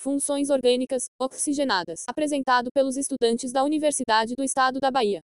Funções orgânicas, oxigenadas. Apresentado pelos estudantes da Universidade do Estado da Bahia.